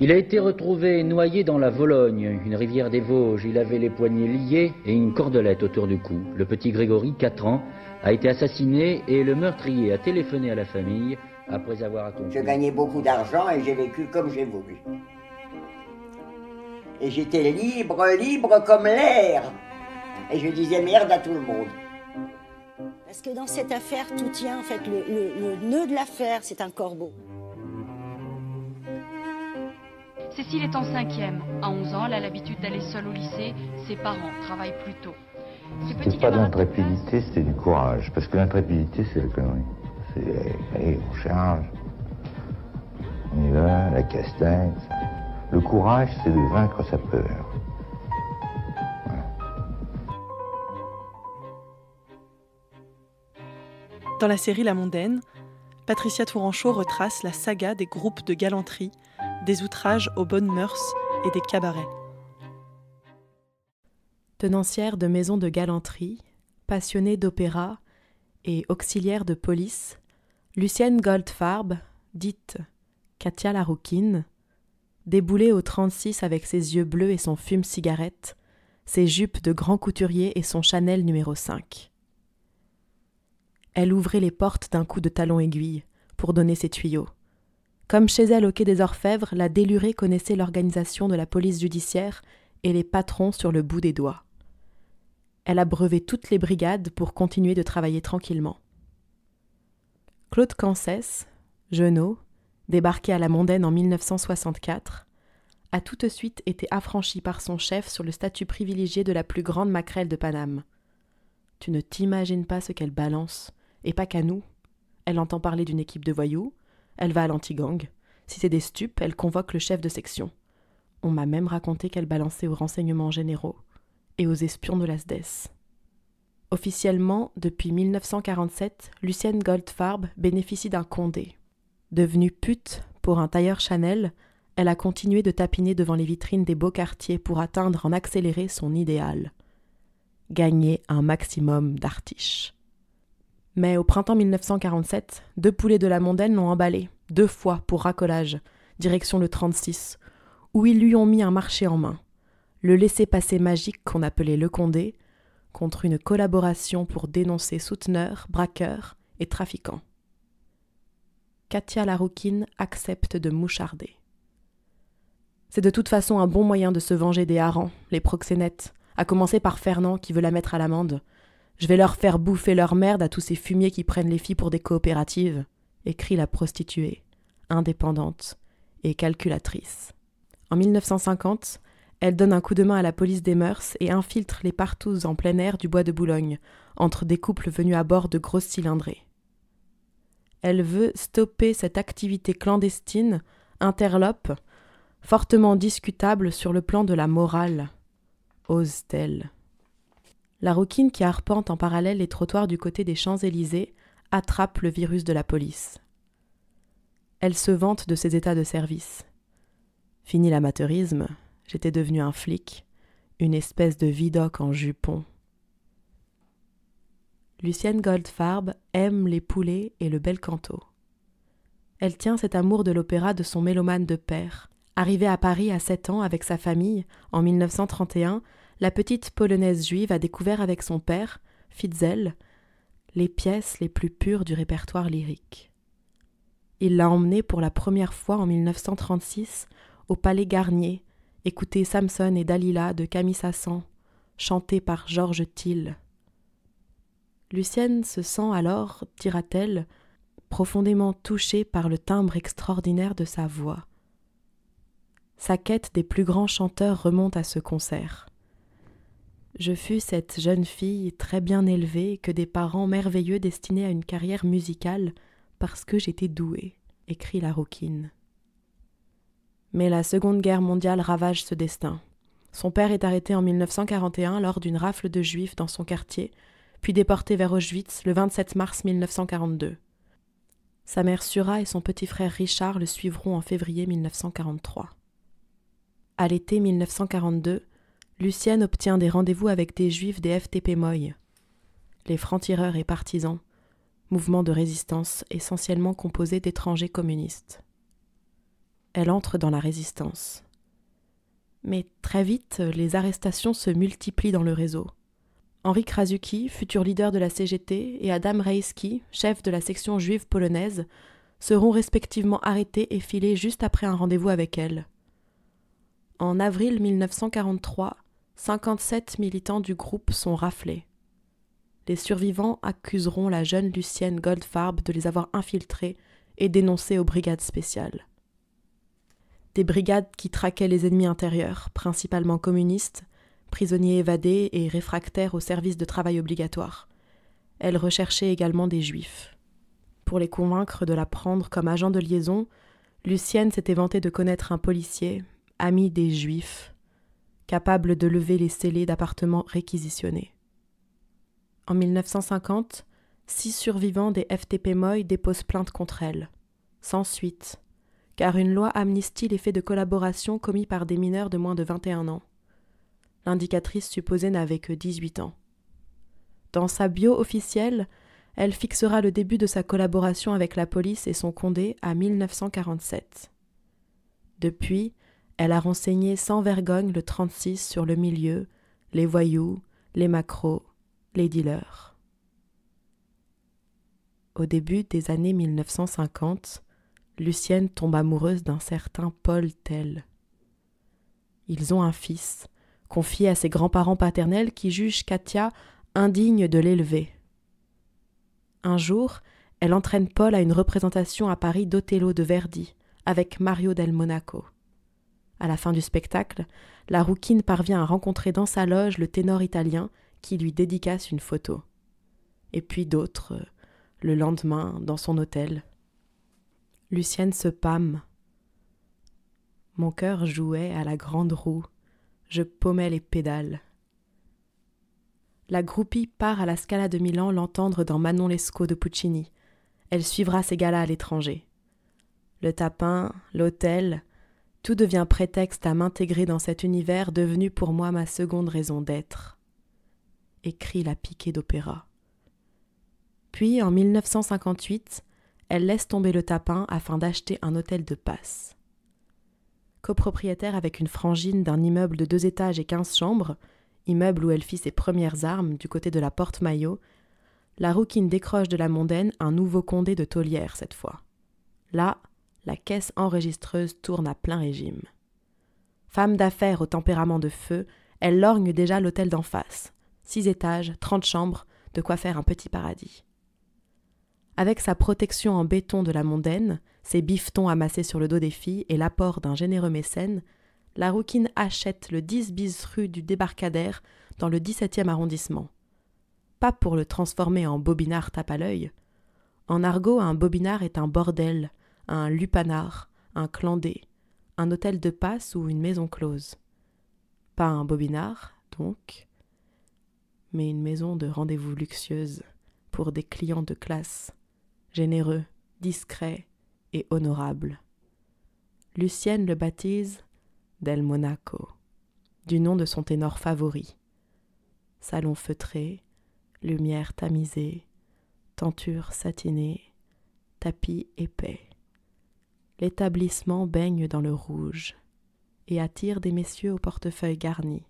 Il a été retrouvé noyé dans la Vologne, une rivière des Vosges. Il avait les poignets liés et une cordelette autour du cou. Le petit Grégory, 4 ans, a été assassiné et le meurtrier a téléphoné à la famille après avoir accompli. Je gagnais beaucoup d'argent et j'ai vécu comme j'ai voulu. Et j'étais libre, libre comme l'air. Et je disais merde à tout le monde. Parce que dans cette affaire, tout tient, en fait, le, le- le nœud de l'affaire, c'est un corbeau. Cécile est en cinquième. À 11 ans, elle a l'habitude d'aller seule au lycée. Ses parents travaillent plus tôt. Ce C'est pas de l'intrépidité, c'est du courage. Parce que l'intrépidité, c'est la connerie. C'est, allez, on charge. On y va, la castagne. Le courage, c'est de vaincre sa peur. Dans la série La Mondaine, Patricia Tourangeau retrace la saga des groupes de galanterie, des outrages aux bonnes mœurs et des cabarets. Tenancière de maisons de galanterie, passionnée d'opéra et auxiliaire de police, Lucienne Goldfarb, dite Katia la rouquine, déboulée au 36 avec ses yeux bleus et son fume-cigarette, ses jupes de grand couturier et son Chanel numéro 5. Elle ouvrait les portes d'un coup de talon aiguille pour donner ses tuyaux. Comme chez elle au quai des Orfèvres, la délurée connaissait l'organisation de la police judiciaire et les patrons sur le bout des doigts. Elle abreuvait toutes les brigades pour continuer de travailler tranquillement. Claude Cancès, Genot, débarqué à la Mondaine en 1964, a tout de suite été affranchi par son chef sur le statut privilégié de la plus grande maquerelle de Paname. Tu ne t'imagines pas ce qu'elle balance, et pas qu'à nous. Elle entend parler d'une équipe de voyous, elle va à l'anti-gang. Si c'est des stupes, elle convoque le chef de section. On m'a même raconté qu'elle balançait aux renseignements généraux et aux espions de la SDES. Officiellement, depuis 1947, Lucienne Goldfarb bénéficie d'un condé. Devenue pute pour un tailleur Chanel, elle a continué de tapiner devant les vitrines des beaux quartiers pour atteindre en accéléré son idéal. Gagner un maximum d'artiches. Mais au printemps 1947, deux poulets de la mondaine l'ont emballé, deux fois pour racolage, direction le 36, où ils lui ont mis un marché en main. Le laissez-passer magique qu'on appelait le Condé, contre une collaboration pour dénoncer souteneurs, braqueurs et trafiquants. Katia Larouquine accepte de moucharder. C'est de toute façon un bon moyen de se venger des harengs, les proxénètes, à commencer par Fernand qui veut la mettre à l'amende. Je vais leur faire bouffer leur merde à tous ces fumiers qui prennent les filles pour des coopératives, écrit la prostituée, indépendante et calculatrice. En 1950, elle donne un coup de main à la police des mœurs et infiltre les partous en plein air du bois de Boulogne, entre des couples venus à bord de grosses cylindrées. Elle veut stopper cette activité clandestine, interlope, fortement discutable sur le plan de la morale. Ose-t-elle La rouquine qui arpente en parallèle les trottoirs du côté des Champs-Élysées attrape le virus de la police. Elle se vante de ses états de service. Fini l'amateurisme, j'étais devenu un flic, une espèce de vidoc en jupon. Lucienne Goldfarb aime les poulets et le bel canto. Elle tient cet amour de l'opéra de son mélomane de père. Arrivée à Paris à 7 ans avec sa famille, en 1931, la petite polonaise juive a découvert avec son père, Fitzel, les pièces les plus pures du répertoire lyrique. Il l'a emmenée pour la première fois en 1936 au Palais Garnier, écouter Samson et Dalila de Camille Sassan, chanté par Georges Thiel. Lucienne se sent alors, dira-t-elle, profondément touchée par le timbre extraordinaire de sa voix. Sa quête des plus grands chanteurs remonte à ce concert. Je fus cette jeune fille très bien élevée que des parents merveilleux destinés à une carrière musicale parce que j'étais douée, écrit la rouquine. Mais la Seconde Guerre mondiale ravage ce destin. Son père est arrêté en 1941 lors d'une rafle de juifs dans son quartier, puis déporté vers Auschwitz le 27 mars 1942. Sa mère Sura et son petit frère Richard le suivront en février 1943. À l'été 1942, Lucienne obtient des rendez-vous avec des juifs des FTP Moy, les francs-tireurs et partisans, mouvement de résistance essentiellement composé d'étrangers communistes. elle entre dans la résistance. Mais très vite, les arrestations se multiplient dans le réseau. Henri Krasuki, futur leader de la CGT, et Adam Reisky, chef de la section juive polonaise, seront respectivement arrêtés et filés juste après un rendez-vous avec elle. En avril 1943, 57 militants du groupe sont raflés. Les survivants accuseront la jeune Lucienne Goldfarb de les avoir infiltrés et dénoncés aux brigades spéciales. Des brigades qui traquaient les ennemis intérieurs, principalement communistes, prisonniers évadés et réfractaires au service de travail obligatoire. Elles recherchaient également des juifs. Pour les convaincre de la prendre comme agent de liaison, Lucienne s'était vantée de connaître un policier, ami des juifs, capable de lever les scellés d'appartements réquisitionnés. En 1950, six survivants des FTP Moy déposent plainte contre elle, sans suite, car une loi amnistie les faits de collaboration commis par des mineurs de moins de 21 ans. L'indicatrice supposée n'avait que 18 ans. Dans sa bio officielle, elle fixera le début de sa collaboration avec la police et son condé à 1947. Depuis, elle a renseigné sans vergogne le 36 sur le milieu, les voyous, les macros, les dealers. Au début des années 1950, Lucienne tombe amoureuse d'un certain Paul Tell. Ils ont un fils, confié à ses grands-parents paternels qui jugent Katia indigne de l'élever. Un jour, elle entraîne Paul à une représentation à Paris d'Othello de Verdi, avec Mario del Monaco. À la fin du spectacle, la rouquine parvient à rencontrer dans sa loge le ténor italien qui lui dédicace une photo. Et puis d'autres, le lendemain, dans son hôtel, Lucienne se pâme. Mon cœur jouait à la grande roue, je paumais les pédales. La groupie part à la Scala de Milan l'entendre dans Manon Lescaut de Puccini. Elle suivra ses galas à l'étranger. Le tapin, l'hôtel, tout devient prétexte à m'intégrer dans cet univers devenu pour moi ma seconde raison d'être. Écrit la piquée d'opéra. Puis, en 1958, elle laisse tomber le tapin afin d'acheter un hôtel de passe. Copropriétaire avec une frangine d'un immeuble de deux étages et quinze chambres, immeuble où elle fit ses premières armes du côté de la porte Maillot, la rouquine décroche de la mondaine un nouveau condé de taulière cette fois. Là, la caisse enregistreuse tourne à plein régime. Femme d'affaires au tempérament de feu, elle lorgne déjà l'hôtel d'en face. Six étages, trente chambres, de quoi faire un petit paradis. Avec sa protection en béton de la mondaine, ses bifetons amassés sur le dos des filles et l'apport d'un généreux mécène, la rouquine achète le 10 bis rue du débarcadère dans le 17e arrondissement. Pas pour le transformer en bobinard tape à l'œil. En argot, un bobinard est un bordel, un lupanar, un clandé, un hôtel de passe ou une maison close. Pas un bobinard, donc, mais une maison de rendez-vous luxueuse pour des clients de classe généreux, discret et honorable. Lucienne le baptise Del Monaco, du nom de son ténor favori. Salon feutré, lumière tamisée, tenture satinée, tapis épais. L'établissement baigne dans le rouge et attire des messieurs au portefeuille garni.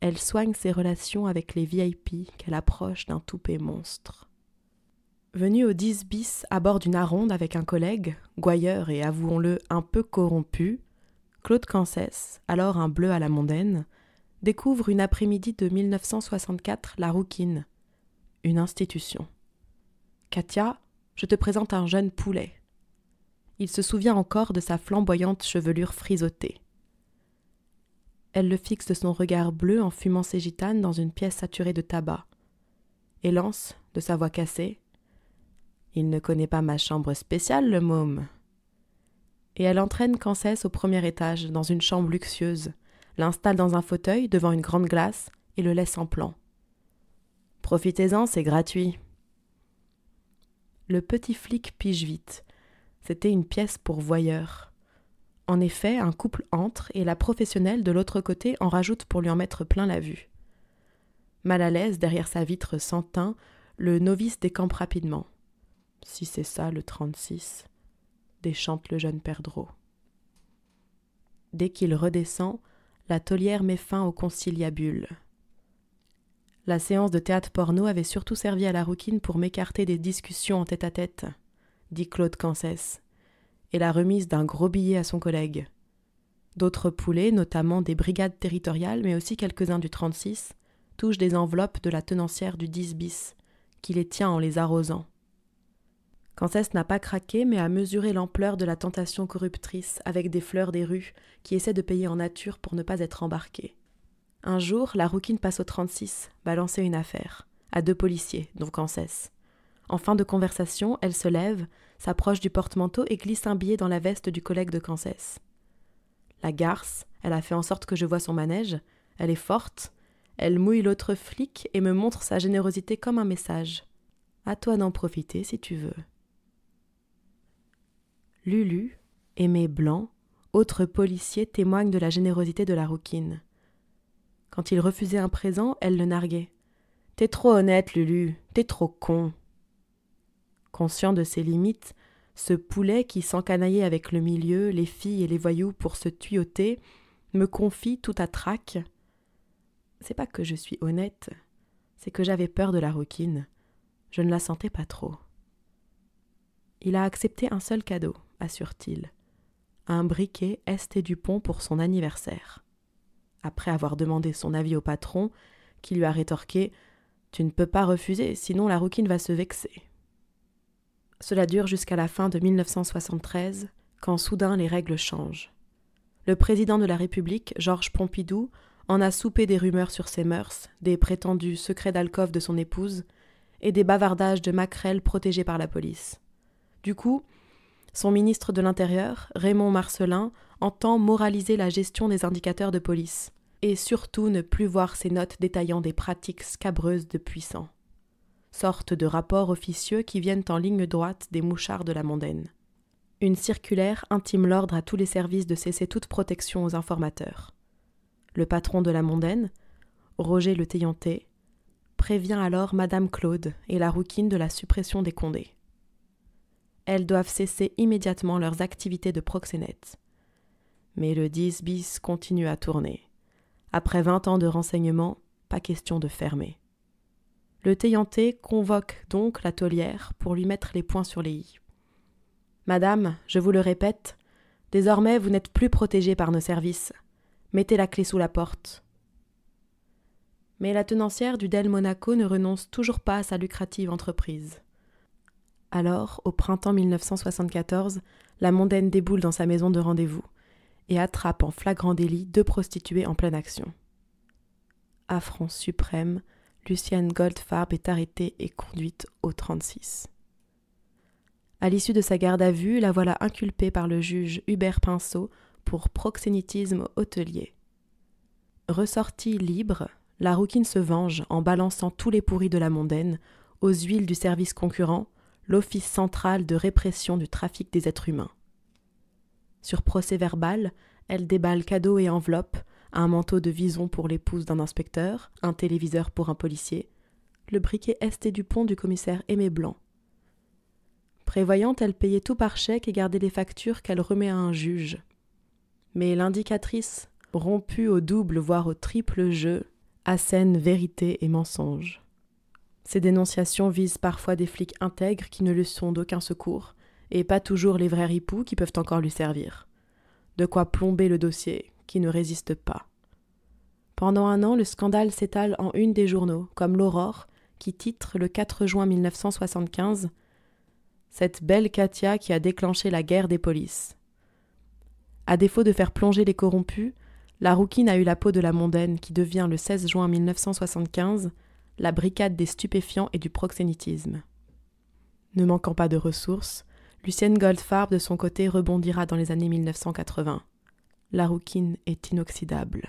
Elle soigne ses relations avec les VIP qu'elle approche d'un toupet monstre. Venu au 10 bis à bord d'une aronde avec un collègue, gouailleur et avouons-le un peu corrompu, Claude Cancès, alors un bleu à la mondaine, découvre une après-midi de 1964 la Rouquine, une institution. Katia, je te présente un jeune poulet. Il se souvient encore de sa flamboyante chevelure frisottée. Elle le fixe de son regard bleu en fumant ses gitanes dans une pièce saturée de tabac, et lance, de sa voix cassée, il ne connaît pas ma chambre spéciale, le môme. Et elle entraîne Cancès au premier étage, dans une chambre luxueuse, l'installe dans un fauteuil devant une grande glace et le laisse en plan. Profitez-en, c'est gratuit. Le petit flic pige vite. C'était une pièce pour voyeurs. En effet, un couple entre et la professionnelle de l'autre côté en rajoute pour lui en mettre plein la vue. Mal à l'aise derrière sa vitre sans teint, le novice décampe rapidement. Si c'est ça le 36, déchante le jeune perdreau. Dès qu'il redescend, la taulière met fin au conciliabule. La séance de théâtre porno avait surtout servi à la rouquine pour m'écarter des discussions en tête à tête, dit Claude Cancès, et la remise d'un gros billet à son collègue. D'autres poulets, notamment des brigades territoriales, mais aussi quelques-uns du 36, touchent des enveloppes de la tenancière du 10 bis, qui les tient en les arrosant. Cancès n'a pas craqué, mais a mesuré l'ampleur de la tentation corruptrice avec des fleurs des rues qui essaient de payer en nature pour ne pas être embarquées. Un jour, la rouquine passe au 36, balancer une affaire, à deux policiers, dont Cancès. En fin de conversation, elle se lève, s'approche du porte-manteau et glisse un billet dans la veste du collègue de Cancès. La garce, elle a fait en sorte que je vois son manège, elle est forte, elle mouille l'autre flic et me montre sa générosité comme un message. À toi d'en profiter si tu veux. Lulu, Aimé Blanc, autre policier, témoigne de la générosité de la rouquine. Quand il refusait un présent, elle le narguait. T'es trop honnête, Lulu, t'es trop con. Conscient de ses limites, ce poulet qui s'encanaillait avec le milieu, les filles et les voyous pour se tuyoter, me confie tout à trac. C'est pas que je suis honnête, c'est que j'avais peur de la rouquine. Je ne la sentais pas trop. Il a accepté un seul cadeau, assure-t-il. Un briquet Esté Dupont pour son anniversaire après avoir demandé son avis au patron, qui lui a rétorqué Tu ne peux pas refuser, sinon la rouquine va se vexer. Cela dure jusqu'à la fin de 1973, quand soudain les règles changent. Le président de la République, Georges Pompidou, en a soupé des rumeurs sur ses mœurs, des prétendus secrets d'alcôve de son épouse, et des bavardages de maquerelles protégées par la police. Du coup, son ministre de l'Intérieur, Raymond Marcelin, entend moraliser la gestion des indicateurs de police, et surtout ne plus voir ces notes détaillant des pratiques scabreuses de puissants. Sorte de rapports officieux qui viennent en ligne droite des mouchards de la mondaine. Une circulaire intime l'ordre à tous les services de cesser toute protection aux informateurs. Le patron de la mondaine, Roger Le Taillanté, prévient alors Madame Claude et la rouquine de la suppression des condés elles doivent cesser immédiatement leurs activités de proxénètes. Mais le 10 bis continue à tourner. Après vingt ans de renseignements, pas question de fermer. Le Taillanté convoque donc la taulière pour lui mettre les points sur les i. Madame, je vous le répète, désormais vous n'êtes plus protégée par nos services. Mettez la clé sous la porte. Mais la tenancière du Del Monaco ne renonce toujours pas à sa lucrative entreprise. Alors, au printemps 1974, la mondaine déboule dans sa maison de rendez-vous et attrape en flagrant délit deux prostituées en pleine action. Affront suprême, Lucienne Goldfarb est arrêtée et conduite au 36. À l'issue de sa garde à vue, la voilà inculpée par le juge Hubert Pinceau pour proxénétisme hôtelier. Ressortie libre, la rouquine se venge en balançant tous les pourris de la mondaine aux huiles du service concurrent l'Office central de répression du trafic des êtres humains. Sur procès verbal, elle déballe cadeaux et enveloppes, un manteau de vison pour l'épouse d'un inspecteur, un téléviseur pour un policier, le briquet Esté Dupont du commissaire Aimé Blanc. Prévoyante, elle payait tout par chèque et gardait les factures qu'elle remet à un juge. Mais l'indicatrice, rompue au double voire au triple jeu, assène vérité et mensonge. Ces dénonciations visent parfois des flics intègres qui ne lui sont d'aucun secours, et pas toujours les vrais ripoux qui peuvent encore lui servir. De quoi plomber le dossier, qui ne résiste pas. Pendant un an, le scandale s'étale en une des journaux, comme l'Aurore, qui titre le 4 juin 1975 Cette belle Katia qui a déclenché la guerre des polices. À défaut de faire plonger les corrompus, la rouquine a eu la peau de la mondaine qui devient le 16 juin 1975 la bricade des stupéfiants et du proxénétisme. Ne manquant pas de ressources, Lucienne Goldfarb de son côté rebondira dans les années 1980. La rouquine est inoxydable.